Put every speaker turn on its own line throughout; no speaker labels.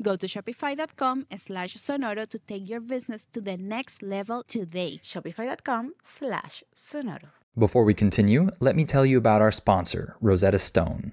Go to shopify.com slash sonoro to take your business to the next level today.
Shopify.com slash sonoro.
Before we continue, let me tell you about our sponsor, Rosetta Stone.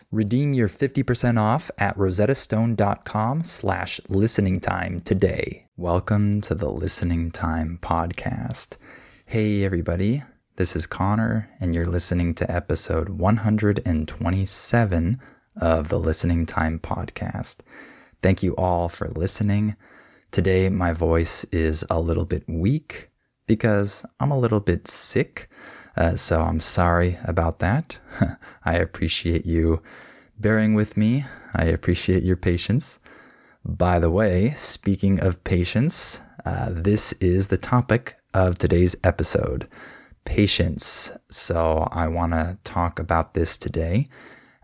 Redeem your 50% off at rosettastone.com slash listening time today. Welcome to the Listening Time Podcast. Hey, everybody. This is Connor, and you're listening to episode 127 of the Listening Time Podcast. Thank you all for listening. Today, my voice is a little bit weak because I'm a little bit sick. Uh, so I'm sorry about that. I appreciate you bearing with me. I appreciate your patience. By the way, speaking of patience, uh, this is the topic of today's episode patience. So I want to talk about this today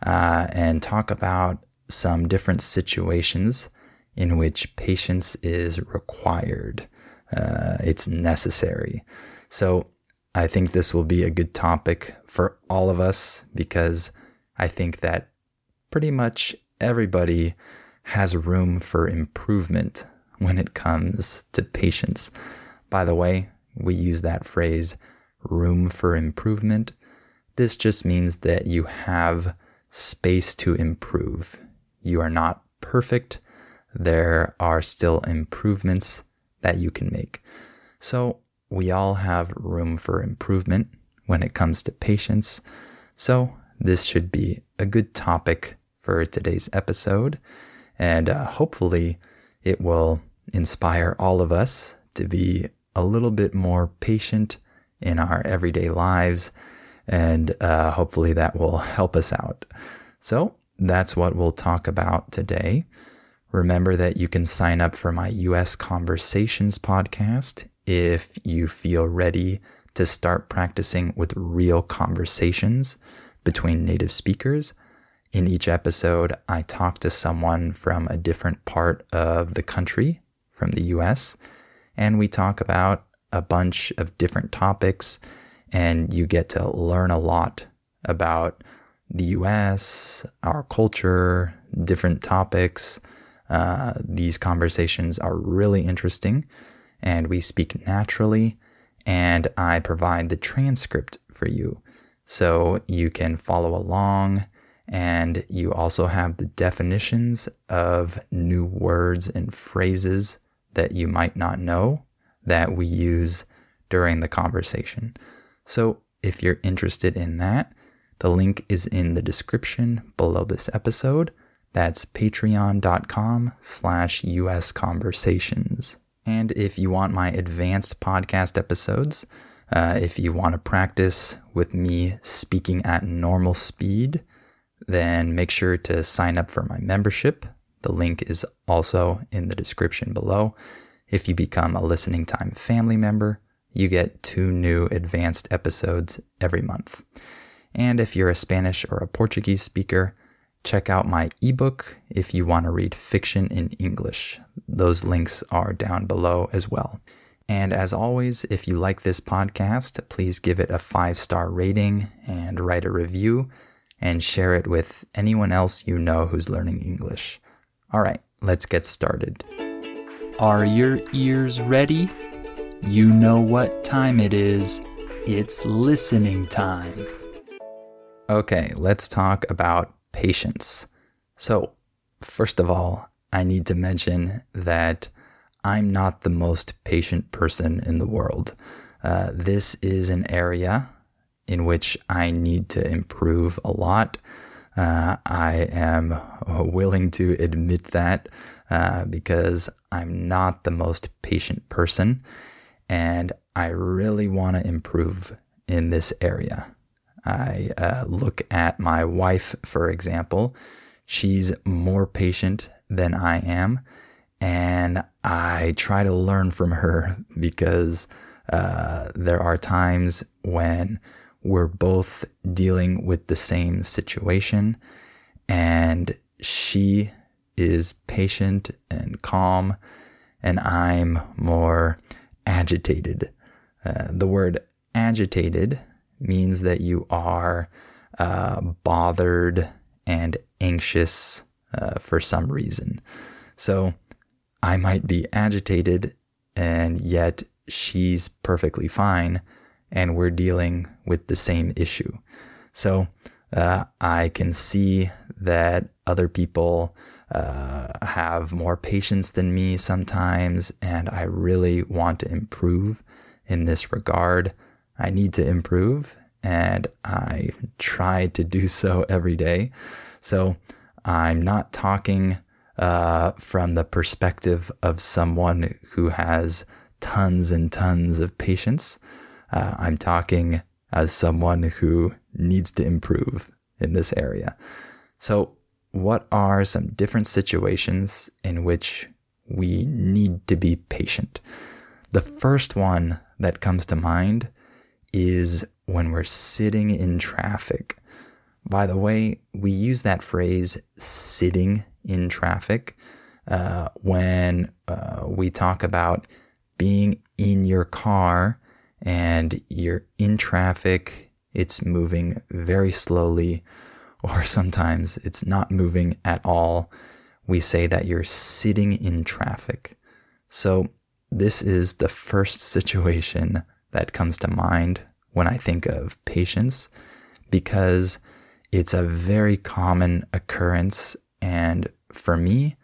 uh, and talk about some different situations in which patience is required. Uh, it's necessary. So I think this will be a good topic for all of us because I think that pretty much everybody has room for improvement when it comes to patience. By the way, we use that phrase, room for improvement. This just means that you have space to improve. You are not perfect. There are still improvements that you can make. So, we all have room for improvement when it comes to patience. So, this should be a good topic for today's episode. And uh, hopefully, it will inspire all of us to be a little bit more patient in our everyday lives. And uh, hopefully, that will help us out. So, that's what we'll talk about today. Remember that you can sign up for my US Conversations podcast if you feel ready to start practicing with real conversations between native speakers. In each episode, I talk to someone from a different part of the country, from the US, and we talk about a bunch of different topics, and you get to learn a lot about the US, our culture, different topics. Uh, these conversations are really interesting, and we speak naturally, and I provide the transcript for you so you can follow along And you also have the definitions of new words and phrases that you might not know that we use during the conversation. So if you're interested in that, the link is in the description below this episode. That's patreon.com slash US conversations. And if you want my advanced podcast episodes, uh, if you want to practice with me speaking at normal speed, then make sure to sign up for my membership. The link is also in the description below. If you become a listening time family member, you get two new advanced episodes every month. And if you're a Spanish or a Portuguese speaker, check out my ebook if you want to read fiction in English. Those links are down below as well. And as always, if you like this podcast, please give it a five star rating and write a review and share it with anyone else you know who's learning English. All right, let's get started.
Are your ears ready? You know what time it is. It's listening time.
Okay, let's talk about patience. So, first of all, I need to mention that I'm not the most patient person in the world. Uh, this is an area in which I need to improve a lot. Uh, I am willing to admit that uh, because I'm not the most patient person and I really want to improve in this area. I uh, look at my wife, for example. She's more patient than I am, and I try to learn from her because uh, there are times when we're both dealing with the same situation, and she is patient and calm, and I'm more agitated. Uh, the word agitated means that you are uh, bothered and anxious uh, for some reason. So I might be agitated, and yet she's perfectly fine, and we're dealing with the same issue. So uh, I can see that other people uh, have more patience than me sometimes, and I really want to improve in this regard. I need to improve, and I try to do so every day. So I'm not talking uh, from the perspective of someone who has tons and tons of patience. Uh, I'm talking as someone who needs to improve in this area. So what are some different situations in which we need to be patient? The first one that comes to mind is when we're sitting in traffic. By the way, we use that phrase sitting in traffic uh, when uh, we talk about being in your car and you're in traffic, it's moving very slowly or sometimes it's not moving at all. We say that you're sitting in traffic. So, this is the first situation that comes to mind when I think of patience because it's a very common occurrence. And for me,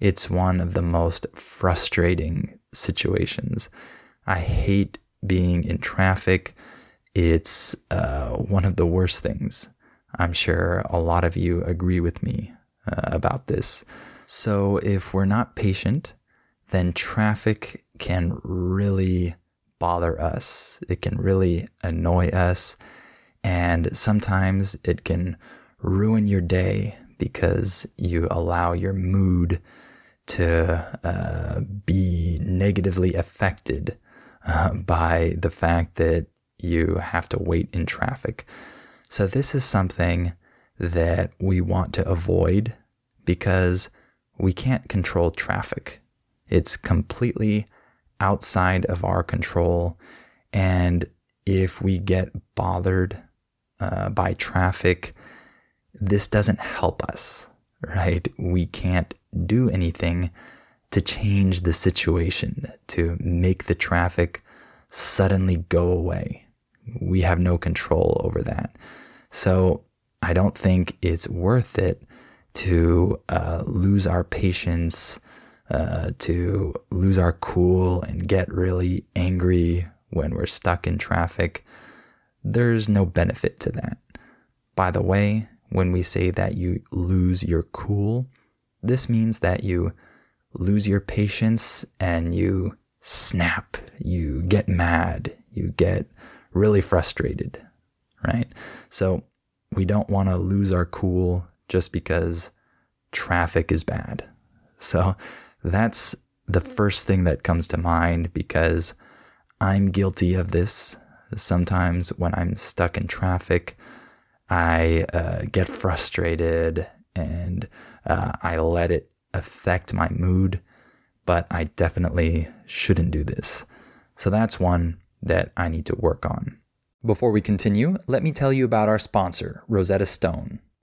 it's one of the most frustrating situations. I hate being in traffic. It's uh, one of the worst things. I'm sure a lot of you agree with me uh, about this. So, if we're not patient, then traffic can really bother us. It can really annoy us. And sometimes it can ruin your day because you allow your mood to uh, be negatively affected uh, by the fact that you have to wait in traffic. So, this is something that we want to avoid because we can't control traffic. It's completely outside of our control. And if we get bothered uh, by traffic, this doesn't help us, right? We can't do anything to change the situation, to make the traffic suddenly go away. We have no control over that. So I don't think it's worth it to uh, lose our patience, uh, to lose our cool and get really angry when we're stuck in traffic. There's no benefit to that. By the way, when we say that you lose your cool, this means that you lose your patience and you snap, you get mad, you get really frustrated, right? So we don't want to lose our cool just because traffic is bad. So that's the first thing that comes to mind because I'm guilty of this. Sometimes when I'm stuck in traffic, I uh, get frustrated and uh, I let it affect my mood, but I definitely shouldn't do this. So that's one that I need to work on. Before we continue, let me tell you about our sponsor, Rosetta Stone.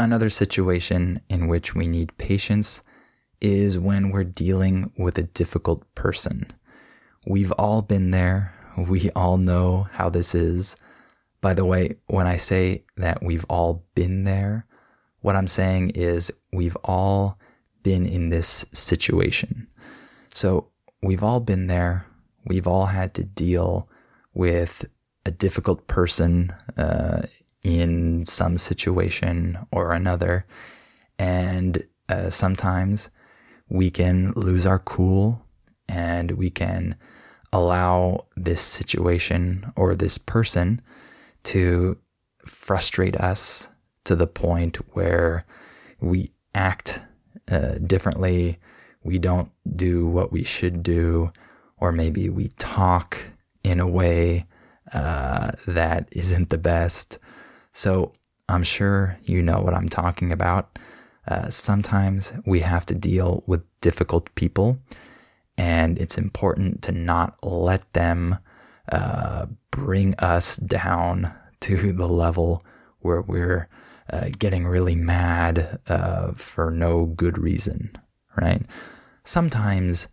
Another situation in which we need patience is when we're dealing with a difficult person. We've all been there. We all know how this is. By the way, when I say that we've all been there, what I'm saying is we've all been in this situation. So we've all been there. We've all had to deal with a difficult person uh, in some situation or another. And uh, sometimes we can lose our cool and we can allow this situation or this person to frustrate us to the point where we act uh, differently. We don't do what we should do, or maybe we talk in a way uh, that isn't the best, so I'm sure you know what I'm talking about. Uh, sometimes we have to deal with difficult people, and it's important to not let them uh, bring us down to the level where we're uh, getting really mad uh, for no good reason, right? Sometimes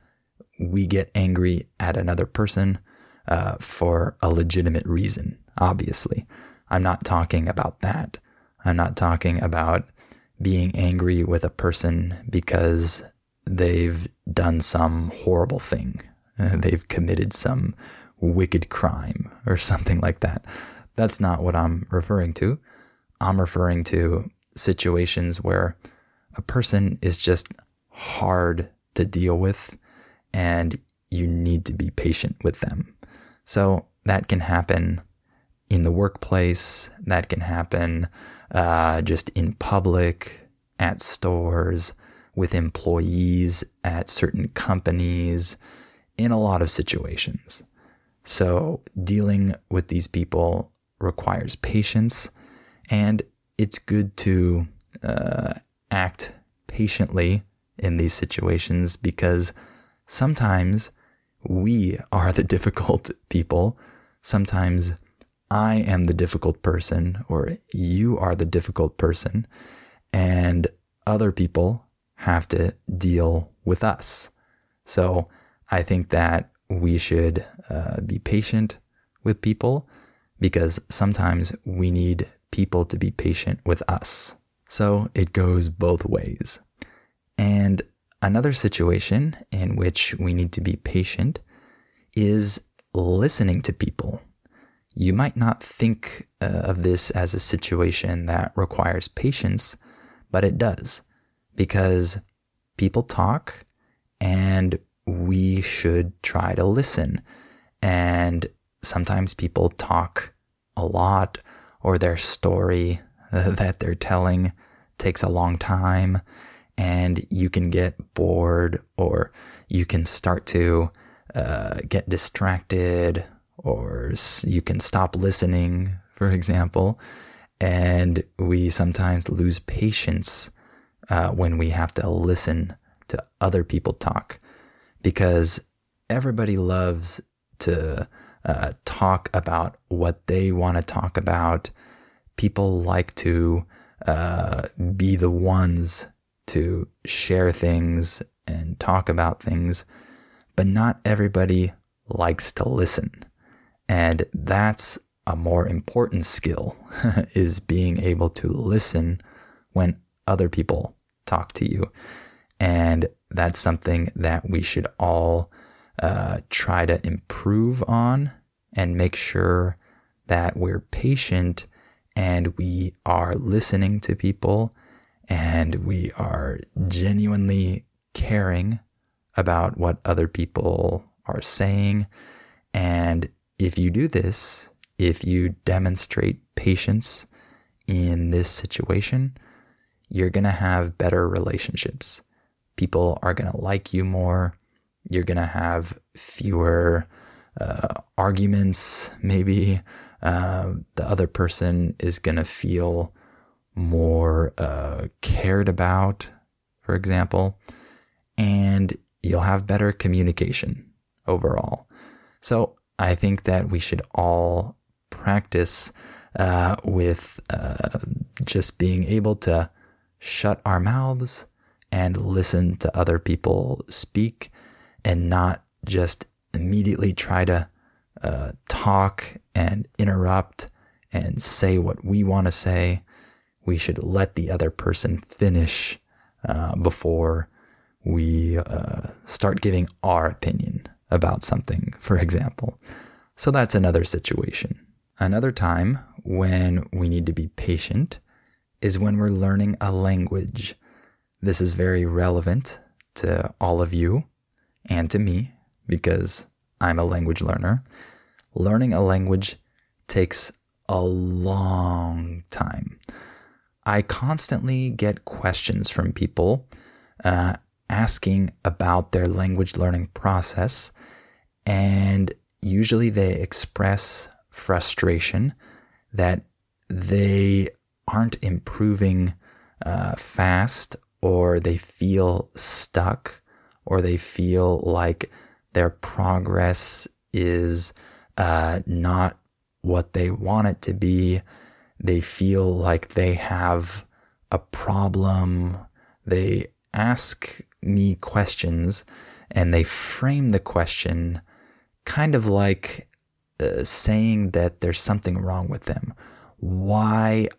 we get angry at another person uh, for a legitimate reason, obviously. I'm not talking about that. I'm not talking about being angry with a person because they've done some horrible thing. Uh, they've committed some wicked crime or something like that. That's not what I'm referring to. I'm referring to situations where a person is just hard to deal with and you need to be patient with them. So that can happen in the workplace, that can happen uh, just in public, at stores, with employees at certain companies, in a lot of situations. So, dealing with these people requires patience, and it's good to uh, act patiently in these situations because sometimes we are the difficult people. Sometimes I am the difficult person or you are the difficult person and other people have to deal with us. So I think that we should uh, be patient with people because sometimes we need people to be patient with us. So it goes both ways. And another situation in which we need to be patient is listening to people. You might not think uh, of this as a situation that requires patience, but it does because people talk and we should try to listen. And sometimes people talk a lot or their story that they're telling takes a long time and you can get bored or you can start to uh, get distracted or you can stop listening, for example. And we sometimes lose patience uh, when we have to listen to other people talk because everybody loves to uh, talk about what they want to talk about. People like to uh, be the ones to share things and talk about things, but not everybody likes to listen. And that's a more important skill is being able to listen when other people talk to you. And that's something that we should all uh, try to improve on and make sure that we're patient and we are listening to people and we are genuinely caring about what other people are saying. And if you do this, if you demonstrate patience in this situation, you're going to have better relationships. People are going to like you more. You're going to have fewer uh, arguments, maybe. Uh, the other person is going to feel more uh, cared about, for example, and you'll have better communication overall. So I think that we should all practice uh, with uh, just being able to shut our mouths and listen to other people speak and not just immediately try to uh, talk and interrupt and say what we want to say. We should let the other person finish uh, before we uh, start giving our opinion about something, for example. So that's another situation. Another time when we need to be patient is when we're learning a language. This is very relevant to all of you and to me because I'm a language learner. Learning a language takes a long time. I constantly get questions from people uh, asking about their language learning process, and usually they express frustration that they aren't improving uh, fast or they feel stuck or they feel like their progress is uh, not what they want it to be. They feel like they have a problem. They ask me questions and they frame the question kind of like uh, saying that there's something wrong with them. Why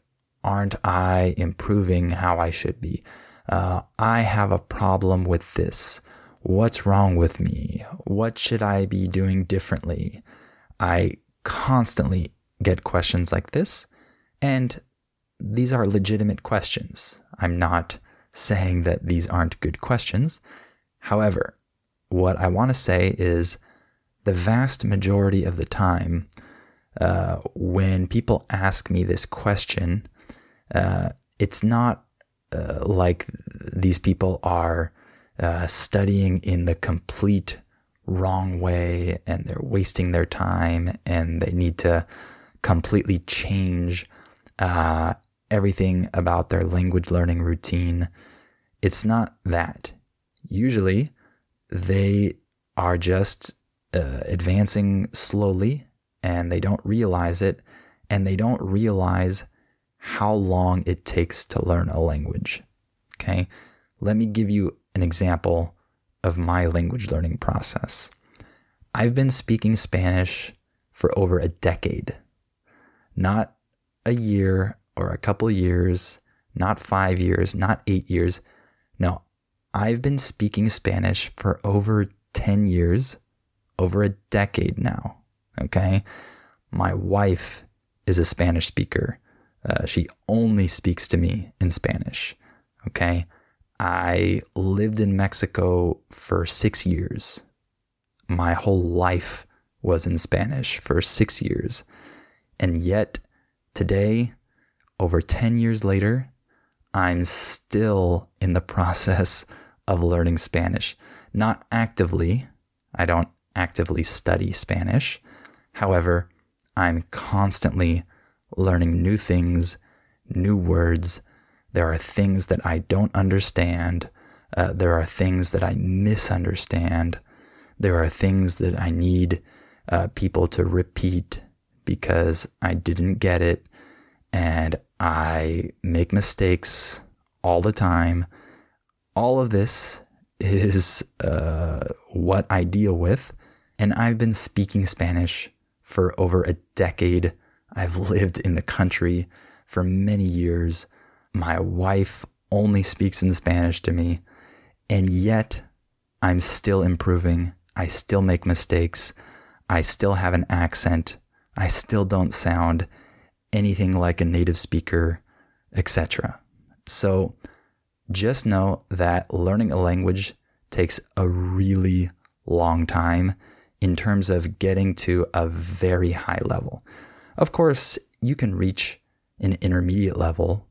aren't I improving how I should be? Uh, I have a problem with this. What's wrong with me? What should I be doing differently? I constantly get questions like this, and these are legitimate questions. I'm not saying that these aren't good questions. However, what I want to say is the vast majority of the time, uh, when people ask me this question, uh, it's not uh, like these people are uh, studying in the complete wrong way and they're wasting their time and they need to completely change uh, everything about their language learning routine. It's not that. Usually, they are just uh, advancing slowly and they don't realize it and they don't realize how long it takes to learn a language. Okay. Let me give you an example of my language learning process. I've been speaking Spanish for over a decade, not a year or a couple years, not five years, not eight years. No, I've been speaking Spanish for over 10 years, over a decade now. Okay. My wife is a Spanish speaker. Uh, she only speaks to me in Spanish. Okay. I lived in Mexico for six years. My whole life was in Spanish for six years. And yet, today, over 10 years later, I'm still in the process of learning Spanish. Not actively, I don't actively study Spanish. However, I'm constantly learning new things, new words. There are things that I don't understand. Uh, there are things that I misunderstand. There are things that I need uh, people to repeat because I didn't get it. And I make mistakes all the time. All of this is uh, what I deal with. And I've been speaking Spanish for over a decade. I've lived in the country for many years. My wife only speaks in Spanish to me. And yet, I'm still improving. I still make mistakes. I still have an accent. I still don't sound anything like a native speaker, etc. So just know that learning a language takes a really long time in terms of getting to a very high level. Of course, you can reach an intermediate level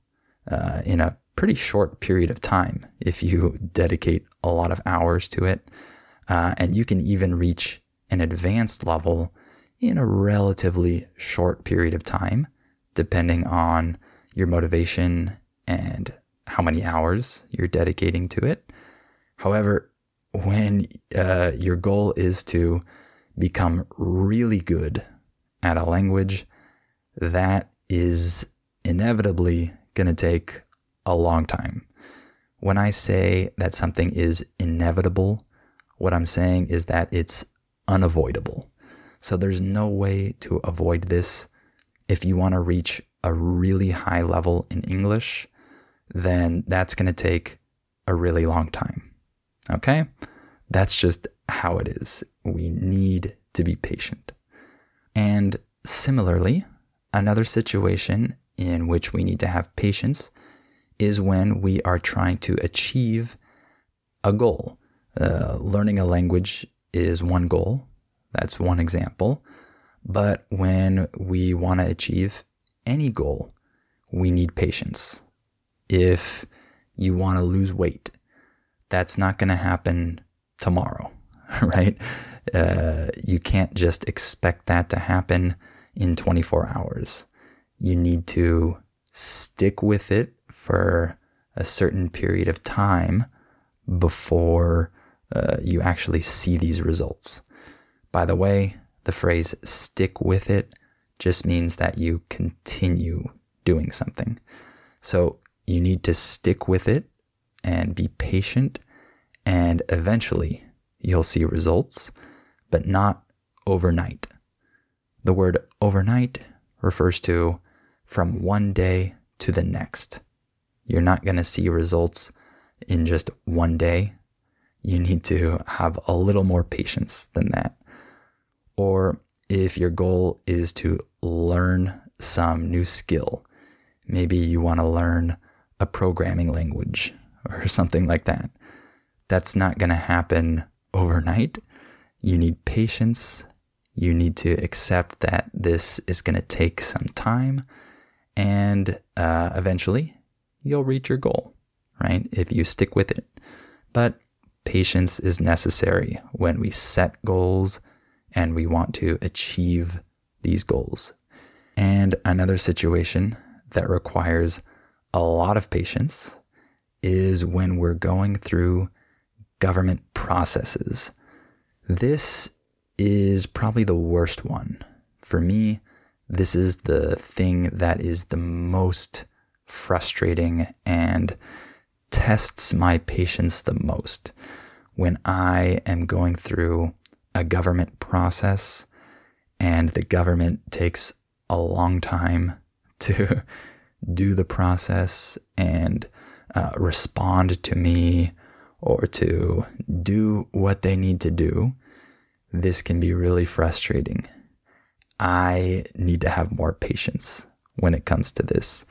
uh, in a pretty short period of time if you dedicate a lot of hours to it. Uh, and you can even reach an advanced level in a relatively short period of time, depending on your motivation and how many hours you're dedicating to it. However, when uh, your goal is to become really good at a language, that is inevitably going to take a long time. When I say that something is inevitable, what I'm saying is that it's unavoidable. So there's no way to avoid this. If you want to reach a really high level in English, then that's going to take a really long time. Okay? That's just how it is. We need to be patient. And similarly, another situation in which we need to have patience is when we are trying to achieve a goal. Uh, learning a language is one goal, that's one example. But when we want to achieve any goal, we need patience. If you want to lose weight, that's not going to happen tomorrow, right? Uh, you can't just expect that to happen in 24 hours. You need to stick with it for a certain period of time before uh, you actually see these results. By the way, the phrase stick with it just means that you continue doing something. So you need to stick with it and be patient, and eventually you'll see results, but not overnight. The word overnight refers to from one day to the next. You're not going to see results in just one day. You need to have a little more patience than that. Or if your goal is to learn some new skill, maybe you want to learn a programming language or something like that. That's not going to happen overnight. You need patience. You need to accept that this is going to take some time. And uh, eventually, you'll reach your goal, right? If you stick with it. But patience is necessary when we set goals and we want to achieve these goals. And another situation that requires a lot of patience is when we're going through government processes. This is probably the worst one. For me, this is the thing that is the most frustrating and tests my patience the most when I am going through a government process and the government takes a long time to do the process and uh, respond to me or to do what they need to do, this can be really frustrating. I need to have more patience when it comes to this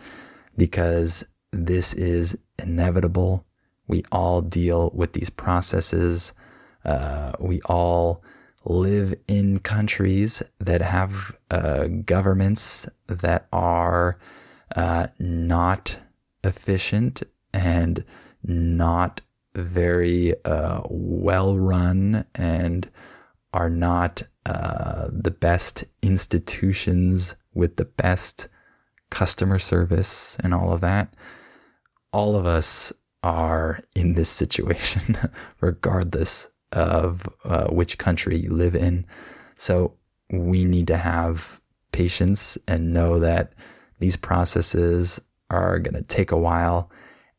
because this is inevitable. We all deal with these processes. Uh, we all live in countries that have uh, governments that are uh, not efficient and not very uh, well run and are not uh, the best institutions with the best customer service and all of that. All of us are in this situation, regardless of uh, which country you live in. So we need to have patience and know that these processes are going to take a while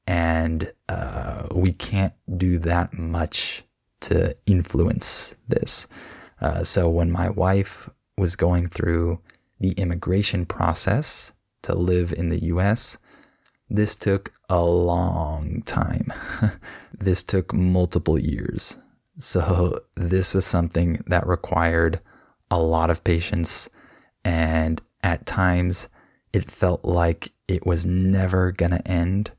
and uh, we can't do that much to influence this. Uh, so when my wife was going through the immigration process to live in the US, this took a long time. this took multiple years. So this was something that required a lot of patience and at times it felt like it was never going to end.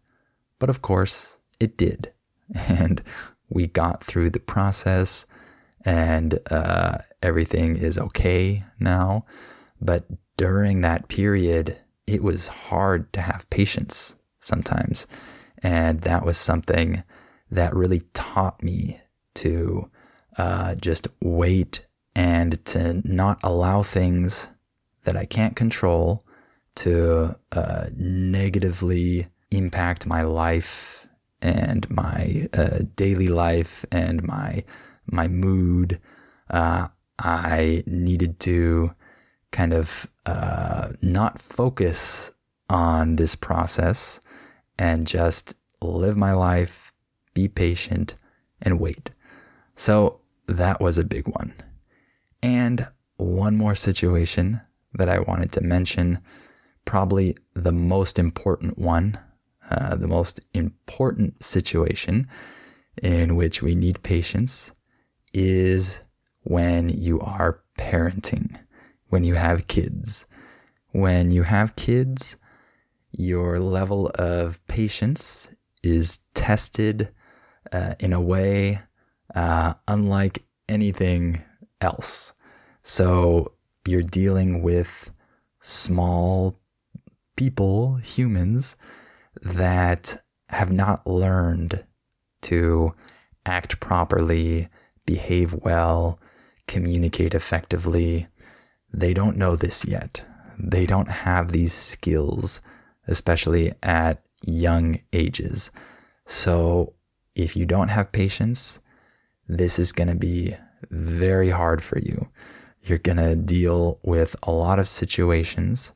But of course, it did. And we got through the process and uh, everything is okay now. But during that period, it was hard to have patience sometimes. And that was something that really taught me to uh, just wait and to not allow things that I can't control to uh, negatively impact my life and my uh, daily life and my my mood. Uh, I needed to kind of uh, not focus on this process and just live my life, be patient, and wait. So that was a big one. And one more situation that I wanted to mention, probably the most important one, uh, the most important situation in which we need patience is when you are parenting, when you have kids. When you have kids, your level of patience is tested uh, in a way uh, unlike anything else. So you're dealing with small people, humans, that have not learned to act properly, behave well, communicate effectively. They don't know this yet. They don't have these skills, especially at young ages. So if you don't have patience, this is going to be very hard for you. You're going to deal with a lot of situations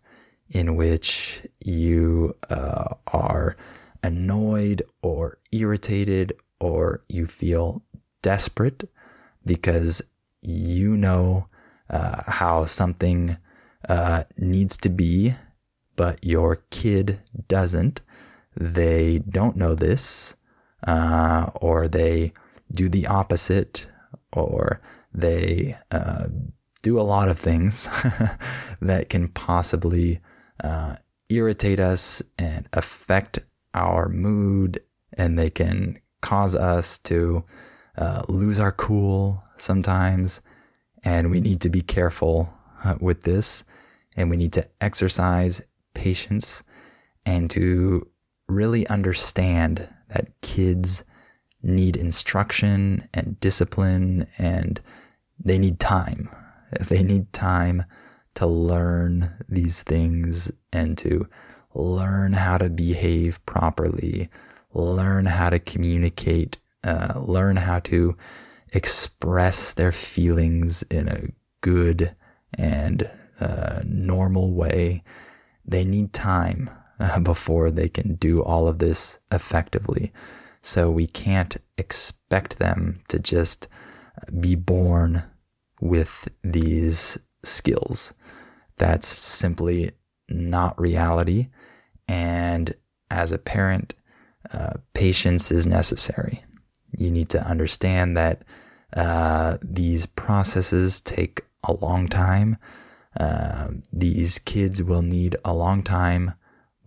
in which you uh, are annoyed or irritated or you feel desperate because you know uh, how something uh, needs to be, but your kid doesn't. They don't know this, uh, or they do the opposite, or they uh, do a lot of things that can possibly uh, irritate us and affect our mood, and they can cause us to uh, lose our cool sometimes. And we need to be careful uh, with this, and we need to exercise patience and to really understand that kids need instruction and discipline and they need time. They need time to learn these things and to learn how to behave properly, learn how to communicate, uh, learn how to express their feelings in a good and uh, normal way. They need time uh, before they can do all of this effectively. So we can't expect them to just be born with these skills. That's simply not reality. And as a parent, uh, patience is necessary. You need to understand that uh, these processes take a long time. Uh, these kids will need a long time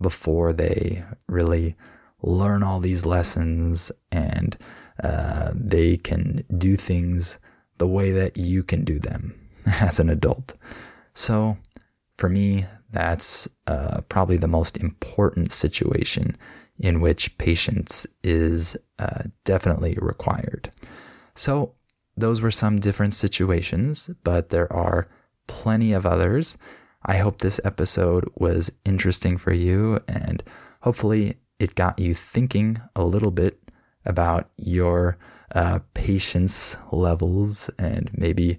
before they really learn all these lessons and uh, they can do things the way that you can do them as an adult. So, for me, that's uh, probably the most important situation in which patience is uh, definitely required. So, those were some different situations, but there are plenty of others. I hope this episode was interesting for you and hopefully it got you thinking a little bit about your uh, patience levels and maybe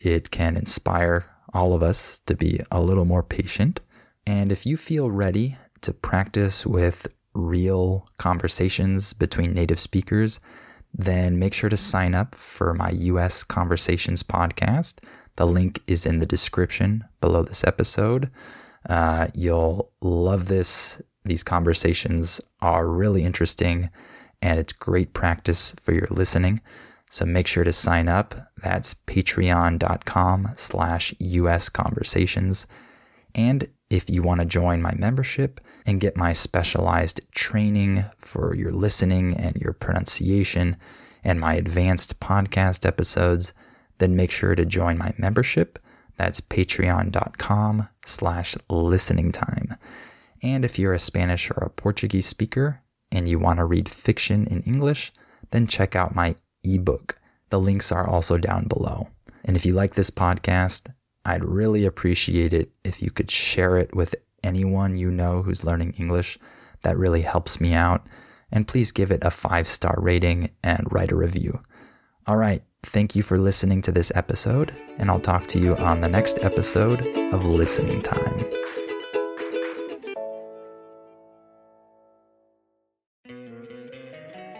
it can inspire all of us to be a little more patient. And if you feel ready to practice with real conversations between native speakers, then make sure to sign up for my US Conversations podcast. The link is in the description below this episode. Uh, you'll love this. These conversations are really interesting and it's great practice for your listening. So make sure to sign up. That's patreon.com slash US conversations. And if you want to join my membership and get my specialized training for your listening and your pronunciation and my advanced podcast episodes, then make sure to join my membership. That's patreon.com slash listening time. And if you're a Spanish or a Portuguese speaker and you want to read fiction in English, then check out my ebook. The links are also down below. And if you like this podcast, I'd really appreciate it if you could share it with anyone you know who's learning English. That really helps me out. And please give it a five star rating and write a review. All right. Thank you for listening to this episode, and I'll talk to you on the next episode of Listening Time.